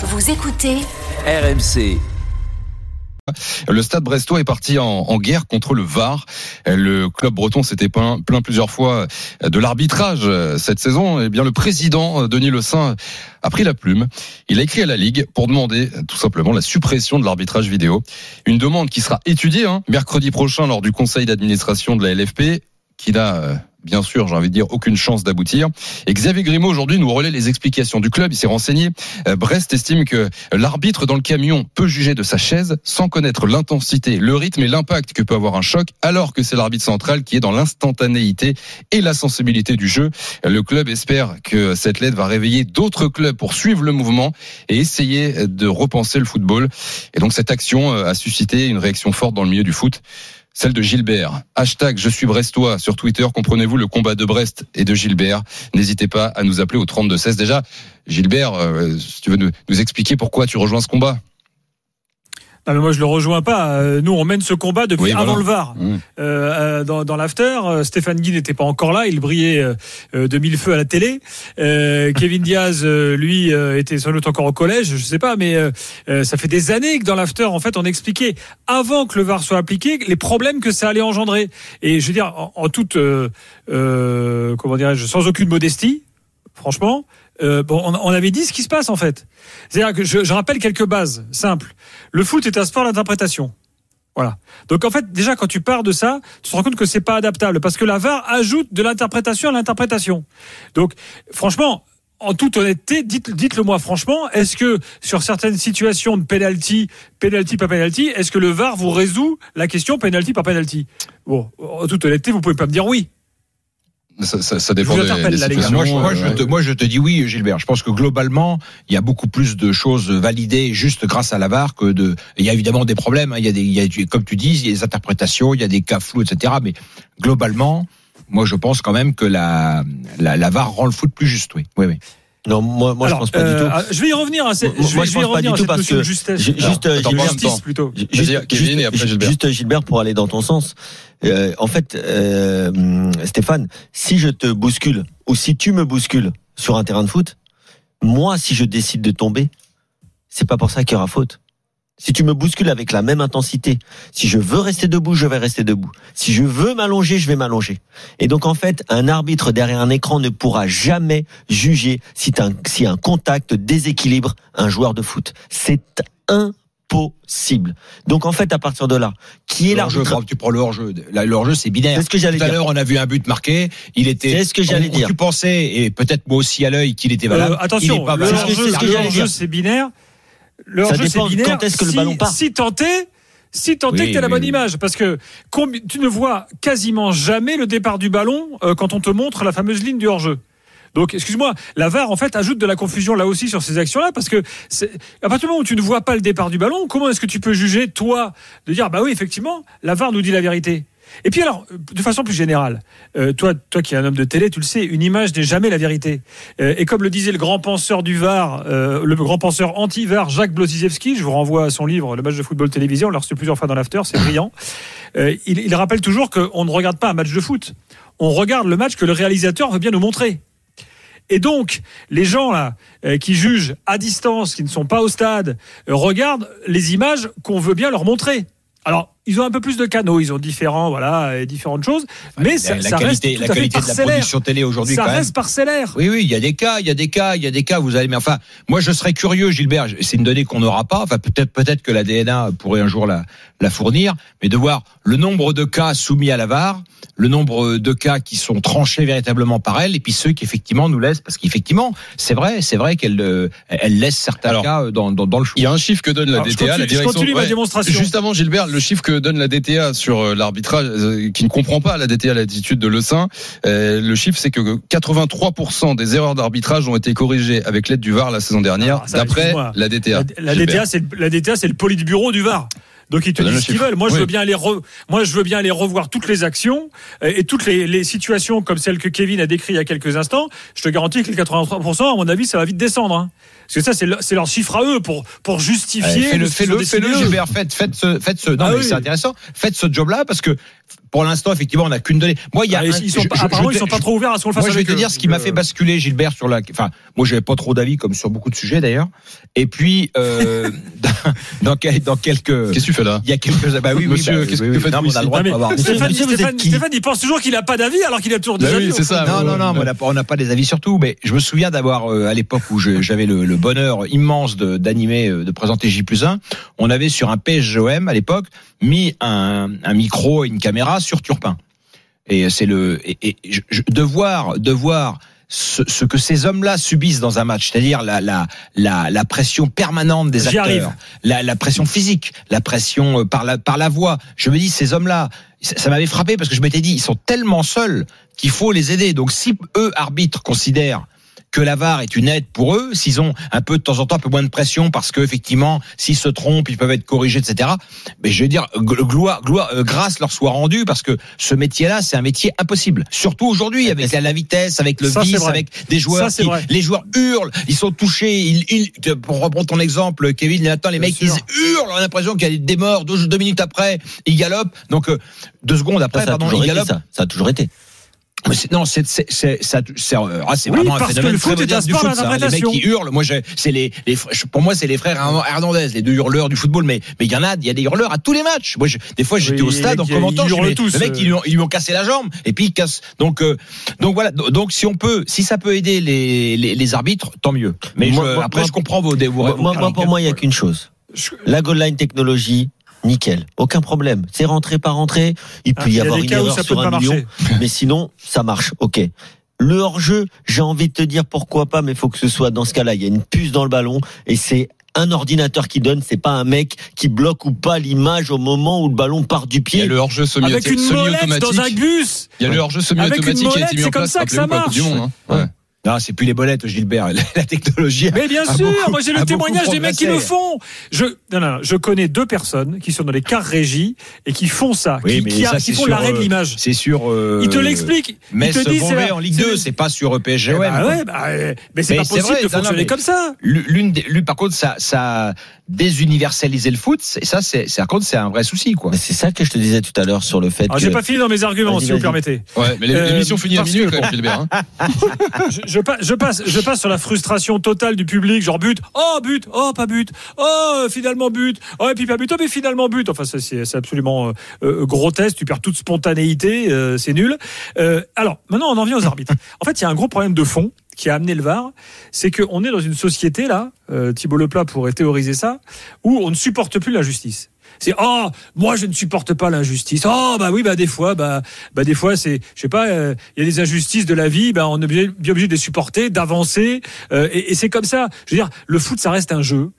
Vous écoutez RMC. Le stade brestois est parti en, en guerre contre le VAR. Le club breton s'était plaint, plusieurs fois de l'arbitrage cette saison. Eh bien, le président Denis Le Saint a pris la plume. Il a écrit à la Ligue pour demander tout simplement la suppression de l'arbitrage vidéo. Une demande qui sera étudiée hein, mercredi prochain lors du conseil d'administration de la LFP qui n'a euh, bien sûr, j'ai envie de dire, aucune chance d'aboutir. Et Xavier Grimaud aujourd'hui nous relaie les explications du club. Il s'est renseigné. Euh, Brest estime que l'arbitre dans le camion peut juger de sa chaise sans connaître l'intensité, le rythme et l'impact que peut avoir un choc, alors que c'est l'arbitre central qui est dans l'instantanéité et la sensibilité du jeu. Le club espère que cette lettre va réveiller d'autres clubs pour suivre le mouvement et essayer de repenser le football. Et donc cette action euh, a suscité une réaction forte dans le milieu du foot celle de Gilbert. Hashtag je suis brestois sur Twitter. Comprenez-vous le combat de Brest et de Gilbert? N'hésitez pas à nous appeler au 32-16. Déjà, Gilbert, euh, tu veux nous expliquer pourquoi tu rejoins ce combat non mais moi je le rejoins pas. Euh, Nous on mène ce combat depuis Oui, avant voilà. le VAR. Mmh. Euh, euh, dans, dans l'after, euh, Stéphane Guy n'était pas encore là, il brillait euh, de mille feux à la télé. Euh, Kevin Diaz, lui, euh, était sans doute encore au collège, je sais pas, mais ça fait des années que dans l'after, en fait, on expliquait avant que le VAR soit appliqué les problèmes que ça allait engendrer. Et je veux dire, en, en toute, euh, euh, comment dirais-je, sans aucune modestie, franchement. Euh, bon, on, avait dit ce qui se passe en fait. C'est-à-dire que je, je rappelle quelques bases simples. Le foot est un sport d'interprétation. Voilà. Donc en fait, déjà quand tu pars de ça, tu te rends compte que c'est pas adaptable parce que la VAR ajoute de l'interprétation à l'interprétation. Donc franchement, en toute honnêteté, dites, dites-le moi franchement, est-ce que sur certaines situations de penalty, penalty pas penalty, est-ce que le VAR vous résout la question penalty pas penalty? Bon, en toute honnêteté, vous pouvez pas me dire oui. Ça, ça, ça dépend vous des, des situations. Moi, je, moi, je te, moi, je te dis oui, Gilbert. Je pense que globalement, il y a beaucoup plus de choses validées juste grâce à la VAR que de. Il y a évidemment des problèmes. hein. Il y a des, il y a, comme tu dis, il y a des interprétations, il y a des cas flous, etc. Mais globalement, moi, je pense quand même que la, la, la VAR rend le foot plus juste. Oui, oui, oui. Non, moi, moi Alors, je pense pas euh, du tout. ah, Je vais y revenir à cette, Moi, je vais, je vais y pense pas revenir du tout parce que justesse. Juste, euh. Justice, plutôt. Juste, Kevin, et après Gilbert. juste, Gilbert pour aller dans ton sens. Euh, en fait, euh, Stéphane, si je te bouscule ou si tu me bouscules sur un terrain de foot, moi, si je décide de tomber, c'est pas pour ça qu'il y aura faute. Si tu me bouscules avec la même intensité, si je veux rester debout, je vais rester debout. Si je veux m'allonger, je vais m'allonger. Et donc en fait, un arbitre derrière un écran ne pourra jamais juger si un, si un contact déséquilibre un joueur de foot. C'est impossible. Donc en fait, à partir de là, qui est l'arbitre tu prends le hors-jeu. Le hors-jeu, c'est binaire. C'est ce que j'allais Tout à dire. l'heure, on a vu un but marqué. Il était. C'est ce que j'allais dire. Tu pensais, et peut-être moi aussi à l'œil, qu'il était valable. Euh, attention, il est pas le valable. hors-jeu, c'est ce que le j'allais hors-jeu, dire. c'est binaire. Le hors-jeu, c'est binaire. quand est-ce que le si, ballon part. Si tenté, si Oui, que t'as la oui, bonne oui. image, parce que tu ne vois quasiment jamais le départ du ballon euh, quand on te montre la fameuse ligne du hors-jeu. Donc, excuse-moi, la VAR en fait ajoute de la confusion là aussi sur ces actions-là, parce que c'est- à partir du moment où tu ne vois pas le départ du ballon, comment est-ce que tu peux juger toi de dire bah oui effectivement la VAR nous dit la vérité? Et puis alors, de façon plus générale, euh, toi, toi qui es un homme de télé, tu le sais, une image n'est jamais la vérité. Euh, et comme le disait le grand penseur du VAR, euh, le grand penseur anti-VAR, Jacques Blozizewski, je vous renvoie à son livre Le match de football télévisé, on l'a reçu plusieurs fois dans l'after, c'est brillant. Il, il rappelle toujours qu'on ne regarde pas un match de foot, on regarde le match que le réalisateur veut bien nous montrer. Et donc, les gens là qui jugent à distance, qui ne sont pas au stade, regardent les images qu'on veut bien leur montrer. Alors, ils ont un peu plus de canaux, ils ont différents, voilà, et différentes choses, mais la, ça, la ça qualité, reste tout la à fait qualité de la production télé aujourd'hui, Ça quand même. reste parcellaire. Oui, oui, il y a des cas, il y a des cas, il y a des cas. Vous allez, mais enfin, moi, je serais curieux, Gilbert. C'est une donnée qu'on n'aura pas. Enfin, peut-être, peut-être que la DNA pourrait un jour la, la fournir, mais de voir le nombre de cas soumis à la VAR, le nombre de cas qui sont tranchés véritablement par elle, et puis ceux qui effectivement nous laissent, parce qu'effectivement, c'est vrai, c'est vrai qu'elle, euh, elle laisse certains Alors, cas dans, dans, dans le chou. Il y a un chiffre que donne la Alors, je DTA, la continue- je direction. continue ma Ouais. démonstration. Juste avant Gilbert, le chiffre que donne la DTA sur euh, l'arbitrage, euh, qui ne comprend pas la DTA l'attitude de Le Saint, euh, le chiffre c'est que 83% des erreurs d'arbitrage ont été corrigées avec l'aide du VAR la saison dernière, ça, d'après la DTA. La. DTA, c'est le- la DTA, c'est le politburo du VAR. Donc ils te disent ce qu'ils veulent. Moi, je veux bien re- moi, je veux bien aller revoir toutes les actions et toutes les, les situations comme celle que Kevin a décrit il y a quelques instants. Je te garantis que les 83%, à mon avis, ça va vite descendre. hein. Parce que ça, c'est leur, c'est leur chiffre à eux pour pour justifier. Fais-le, fais-le, fais-le. Faites, faites ce, faites ce, non, Ah mais oui. c'est intéressant. Faites ce job-là parce que pour l'instant, effectivement, on n'a qu'une donnée. Moi, il y a Ah, un- ils sont je- pas, je- apparemment, je- ils sont pas trop ouverts à ce qu'on le fasse Moi, je vais avec te eux. dire ce qui m'a fait basculer, Gilbert, sur la. Enfin, moi, j'avais pas trop d'avis, comme sur beaucoup de sujets d'ailleurs. Et puis, euh, dans, dans, quel- dans quelques. Qu'est-ce que tu fais là? Il y a quelques. Bah oui, oui, Monsieur, bah, qu'est-ce oui, que Non, mais on a le droit de avoir. Stéphane, monsieur, Stéphane, il pense toujours qu'il a pas d'avis alors qu'il a toujours des Bah oui, avis. c'est ça. Non, non, non, on n'a pas- n'a des avis sur tout, mais je me souviens d'avoir, euh, à l'époque où j'avais le, bonheur immense d'animer, euh, de présenter J plus 1, on avait sur un PSGOM à l'époque mis un micro et une caméra sur Turpin. Et c'est le, et, et je- je- de voir, de voir ce, ce que ces hommes-là subissent dans un match, c'est-à-dire la, la, la, la pression permanente des J'y acteurs, la, la pression physique, la pression euh, par la, par la voix. Je me dis, ces hommes-là, ça, ça m'avait frappé parce que je m'étais dit, ils sont tellement seuls qu'il faut les aider. Donc si eux, arbitres, considèrent que la VAR est une aide pour eux, s'ils ont un peu de temps en temps un peu moins de pression parce que effectivement s'ils se trompent ils peuvent être corrigés etc. Mais je veux dire gl- gloire, gloire euh, grâce leur soit rendue parce que ce métier-là c'est un métier impossible. Surtout aujourd'hui avec la, vitesse, avec le Ça, vice, avec des joueurs Ça, qui vrai. les joueurs hurlent, ils sont touchés, ils, ils- pour reprendre ton exemple Kevin, attends les Bien mecs sûr. ils hurlent, on a l'impression qu'il y a des morts deux, deux minutes après ils galopent donc euh, deux secondes après Ça, pardon été galopent. ça. Ça a toujours été. Non, c'est c'est c'est ça- c'est euh, ah, c'est Oui, vraiment un parce que phénomène le foot est un sport foot, ça. Les mecs qui hurlent, moi j'ai c'est les, les pour moi c'est les frères Hernandez, les deux hurleurs du football mais mais il y en a il y a des hurleurs à tous les matchs. Moi je- des fois j'étais Oui, au stade en commentant, ils mais tous, le mec euh. ils lui ont, ils lui ont cassé la jambe et puis ils cassent donc euh, donc voilà donc si on peut si ça peut aider les les, les arbitres tant mieux. Mais Moi- je- moi- après moi- je comprends vos vos, Moi, vos moi, pour moi, il y a qu'une chose. La goal line technologie, nickel, aucun problème. C'est rentré par rentré. Il peut Ah, y avoir des une erreur sur un million, marcher. mais sinon, ça marche. Ok. Le hors-jeu, j'ai envie de te dire pourquoi pas, mais il faut que ce soit dans ce cas-là. Il y a une puce dans le ballon et c'est un ordinateur qui donne, c'est pas un mec qui bloque ou pas l'image au moment où le ballon part du Il y pied. a le hors-jeu Avec une molette dans un semi-automatique. bus. Il y a le hors-jeu Avec une semi-automatique qui a molette, été mis c'est comme ça que ça du marche. Monde, hein. Ouais. Non, c'est plus les bolettes Gilbert, la, technologie. Mais bien a sûr, beaucoup- moi j'ai le témoignage des mecs qui le font. Je, non, non, non, je connais deux personnes qui sont dans les cars régie et qui font ça, Oui, qui, mais qui, a- ça, qui font sur, l'arrêt de euh, l'image. C'est sur euh, Ils te l'expliquent. Ils Metz te disent, c'est- en Ligue c'est- 2, c'est pas sur PSG. Eh ouais, bah mais- ouais, bah, euh, mais c'est Mais pas c'est possible vrai, de non, non, fonctionner mais- comme ça. L'une par contre, ça, ça a désuniversalisé le foot. C'est- Ça, c'est, contre, c'est un vrai souci, quoi. Mais c'est ça que je te disais tout à l'heure sur le fait Alors, que. j'ai pas fini dans mes arguments, si vous permettez. Ouais, mais Euh, l'émission finit à minuit Gilbert. je, passe, je passe, sur la frustration totale du public, genre but, oh but, oh pas but, oh finalement but, oh et puis pas but, oh mais finalement but. Enfin c'est absolument euh, euh, grotesque, tu perds toute spontanéité, euh, c'est nul. Alors maintenant on en vient aux arbitres. En fait il y a un gros problème de fond qui a amené le VAR, c'est qu'on est dans une société là, Thibault Leplat pourrait théoriser ça, où on ne supporte plus la justice. C'est oh moi je ne supporte pas l'injustice. Oh bah oui bah des fois bah bah des fois c'est je sais pas euh, il y a des injustices de la vie bah on est bien obligé de les supporter d'avancer euh, et, et c'est comme ça. Je veux dire le foot ça reste un jeu.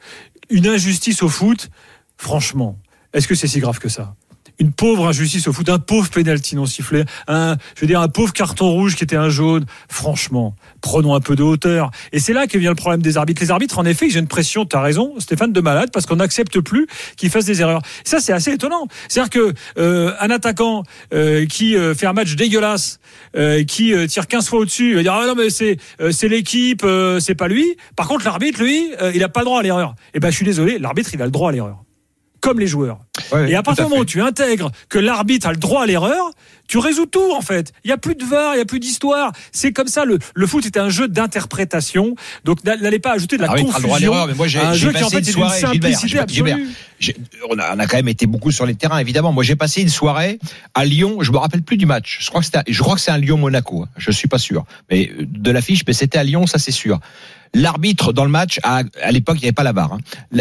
Une injustice au foot franchement est-ce que c'est si grave que ça? Une pauvre injustice au foot, un pauvre pénalty non sifflé, un, je veux dire, un pauvre carton rouge qui était un jaune. Franchement, prenons un peu de hauteur. Et c'est là que vient le problème des arbitres. Les arbitres, en effet, ils ont une pression, tu as raison, Stéphane, de malade, parce qu'on n'accepte plus qu'ils fassent des erreurs. Ça, c'est assez étonnant. C'est-à-dire que euh, un attaquant euh, qui euh, fait un match dégueulasse, euh, qui euh, tire 15 fois au-dessus, il va dire ah non mais c'est euh, c'est l'équipe, c'est pas lui. Par contre, l'arbitre, lui, il a pas le droit à l'erreur. Eh ben, je suis désolé, l'arbitre, il a le droit à l'erreur, comme les joueurs. Et à partir du moment où tu intègres que l'arbitre a le droit à l'erreur, tu résous tout en fait. Il y a plus de var, il y a plus d'histoire. C'est comme ça. Le, le foot est un jeu d'interprétation. Donc n'allez pas ajouter de la L'arbitre a le droit à confusion. l'erreur, mais moi, j'ai- un jeu qui en passé fait une est soirée, simplicité Gilbert, absolue. On, a, on a quand même été beaucoup sur les terrains, évidemment. Moi, j'ai passé une soirée à Lyon. Je me rappelle plus du match. Je crois que c'était, je crois que c'est un Lyon-Monaco. hein. Je suis pas sûr, mais euh, de l'affiche, mais c'était à Lyon, ça c'est sûr. L'arbitre dans le match, a, à l'époque, il n'y avait pas la barre.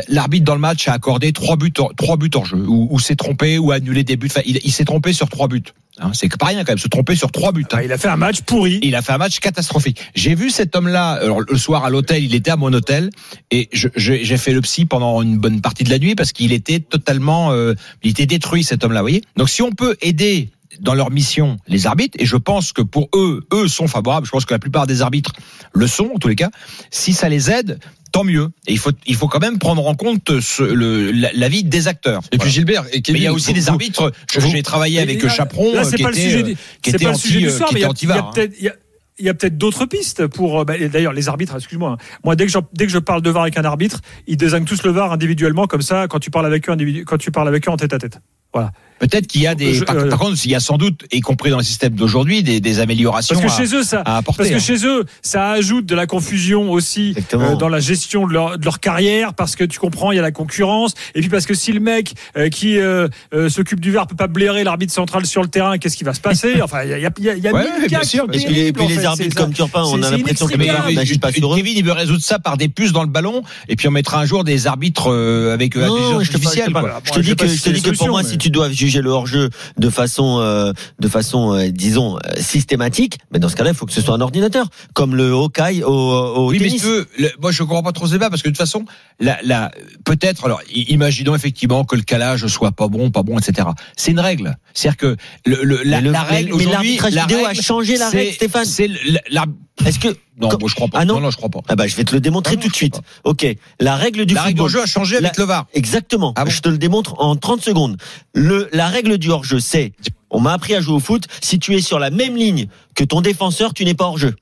L'arbitre dans le match a accordé trois buts, trois buts hors jeu, ou, ou s'est trompé, ou a annulé des buts. Enfin, il, il s'est trompé sur trois buts. Hein, c'est pas rien quand même, se tromper sur trois buts. hein. Ah, il a fait un match pourri. Il a fait un match catastrophique. J'ai vu cet homme-là le soir à l'hôtel. Il était à mon hôtel et j'ai fait le psy pendant une bonne partie de la nuit parce qu'il était totalement, euh, il était détruit cet homme-là. Vous voyez. Donc si on peut aider dans leur mission les arbitres et je pense que pour eux, eux sont favorables. Je pense que la plupart des arbitres le sont en tous les cas. Si ça les aide, tant mieux. Et il faut, il faut quand même prendre en compte ce, le, la- l'avis des acteurs. Et puis. Gilbert, et mais il y a aussi vous- des vous- arbitres. je- J'ai travaillé avec là, Chaperon, là, euh, qui pas était, euh, du- qui c'est était pas le sujet du soir, qui mais il y était a- il y a anti-VAR, peut-être, il y a- il y a peut-être d'autres pistes pour euh, bah, d'ailleurs les arbitres excuse-moi hein. moi dès que je, dès que je parle de VAR avec un arbitre ils désignent tous le VAR individuellement comme ça quand tu parles avec eux quand tu parles avec eux en tête à tête Voilà. Peut-être qu'il y a des. Je- par, euh, par contre, il y a sans doute, y compris dans le système d'aujourd'hui, des, des améliorations Parce que à, chez eux, ça, à apporter. Parce que hein. chez eux, ça ajoute de la confusion aussi euh, dans la gestion de leur, de leur carrière, parce que tu comprends, il y a la concurrence, et puis parce que si le mec euh, qui euh, euh, s'occupe du verre peut pas blairer l'arbitre central sur le terrain, qu'est-ce qui va se passer? Enfin, il y a, y a, y a- il y a Ouais, mille ouais, bien cas sûr, qui sont Et puis, les fait, arbitres comme Turpin, on a l'impression que n'agit pas sur eux. Kevin, il veut résoudre ça par des puces dans le ballon, et puis on mettra un jour des arbitres avec intelligence artificielle. je te dis que, si pour moi, solution, si tu dois juger le hors-jeu de façon, euh, de façon, euh, disons, euh, systématique, mais dans ce cas-là, il faut que ce soit un ordinateur, comme le Hawkeye au, au Oui, mais tu veux, le- moi je comprends pas trop ce débat parce que de toute façon, la, la, peut-être, alors imaginons effectivement que le calage soit pas bon, pas bon, etc. C'est une règle. C'est-à-dire que le, le- la, le- la règle aujourd'hui, l'arbitrage la vidéo a règle, changé la règle, Stéphane. C'est le- la- Est-ce que non, moi je crois pas. Ah non non, je crois pas. ah bah, je vais te le démontrer Ah non, tout de suite. Ok, la règle du La règle du jeu a changé avec le VAR. Exactement. Ah bon je te le démontre en 30 secondes. Le, la règle du hors-jeu, c'est, on m'a appris à jouer au foot, si tu es sur la même ligne que ton défenseur, tu n'es pas hors-jeu.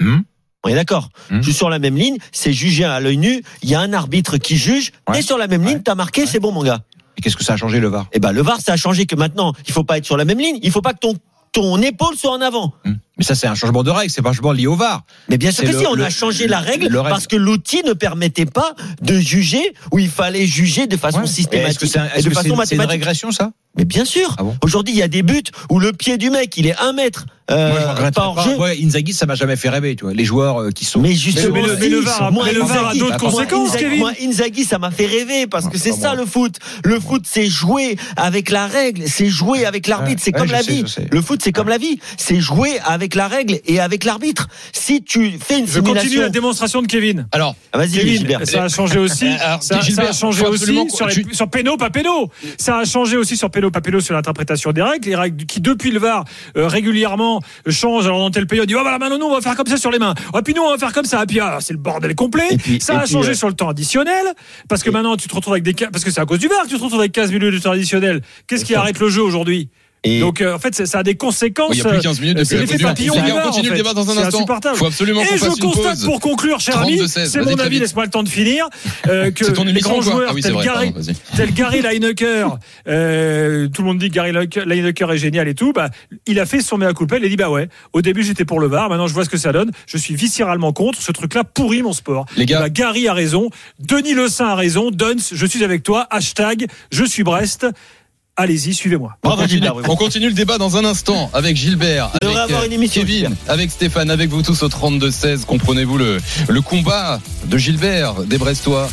Hmm. On est d'accord. Hmm. Je suis sur la même ligne, c'est jugé à l'œil nu, il y a un arbitre qui juge, Ouais. t'es sur la même ligne, Ouais. t'as marqué, Ouais. c'est bon mon gars. Et qu'est-ce que ça a changé le VAR? Et ben le VAR, ça a changé que maintenant, il faut pas être sur la même ligne, il faut pas que ton, ton épaule soit en avant. Hmm. Mais ça c'est un changement de règle, c'est changement lié au VAR. Mais bien sûr que le- si, on le- a changé la règle le règle. parce que l'outil ne permettait pas de juger où il fallait juger de façon Ouais. systématique Est-ce que c'est un- façon c'est une régression ça? Mais bien sûr. Ah bon? Aujourd'hui, il y a des buts où le pied du mec, il est un mètre euh, Moi je regrette pas pas. hors jeu. Ouais, Inzaghi ça m'a jamais fait rêver, tu vois. Les joueurs euh, qui sont. Mais justement, Mais le- mais le si, VAR a- moi, mais le VAR a Inzaghi- d'autres conséquences, Inzaghi- Kevin. Moi, Inzaghi, ça m'a fait rêver parce que c'est ça moi. le foot. Le foot, c'est jouer avec la règle, c'est jouer avec l'arbitre, c'est ouais, comme je la sais, vie. je. Le foot, c'est comme la vie, c'est jouer avec la règle et avec l'arbitre. Si tu fais une Je continue simulation, la démonstration de Kevin. Alors, Ah, vas-y, Kevin, Gilbert. ça a changé aussi. Alors, ça, Gilbert, ça a changé aussi absolument sur, les, tu- sur péno, pas péno. Ça a changé aussi sur péno, pas péno, sur l'interprétation des règles. Les règles qui, depuis le VAR, euh, régulièrement changent. Alors, dans tel pays, on dit, oh, voilà, maintenant, nous, on va faire comme ça sur les mains. Oh, puis nous, on va faire comme ça. Et puis, ah, c'est le bordel complet. Puis- ça a puis, changé euh, sur le temps additionnel. Parce que maintenant, tu te retrouves avec des, parce que c'est à cause du VAR que tu te retrouves avec 15 minutes de temps additionnel. Qu'est-ce qui arrête le jeu aujourd'hui? Et- Donc, euh, en fait, ça a des conséquences. il y a plus de 15 minutes euh, c'est l'effet papillon on continue le débat dans un instant. Faut absolument Et je constate pour conclure, cher ami, 32-16, c'est mon avis, laisse-moi le temps de finir, euh, que C'est ton les grands joueurs Ah oui, c'est tels, vrai, Gary, pardon, Lineker, euh, tout le monde dit que Gary Lineker est génial et tout, bah, il a fait son mea culpa, il a dit bah ouais, au début j'étais pour le VAR, maintenant je vois ce que ça donne, je suis viscéralement contre, ce truc-là pourrit mon sport. Les gars. Bah, Gary a raison, Denis Le Saint a raison, Duns, je suis avec toi, hashtag, je suis Brest. Allez-y, suivez-moi. On Bravo, continue, Gilbert, oui. on continue le débat dans un instant avec Gilbert, avec avoir euh, une émission, Kevin, Gilbert. avec Stéphane, avec vous tous au 32-16. Comprenez-vous le, le combat de Gilbert des Brestois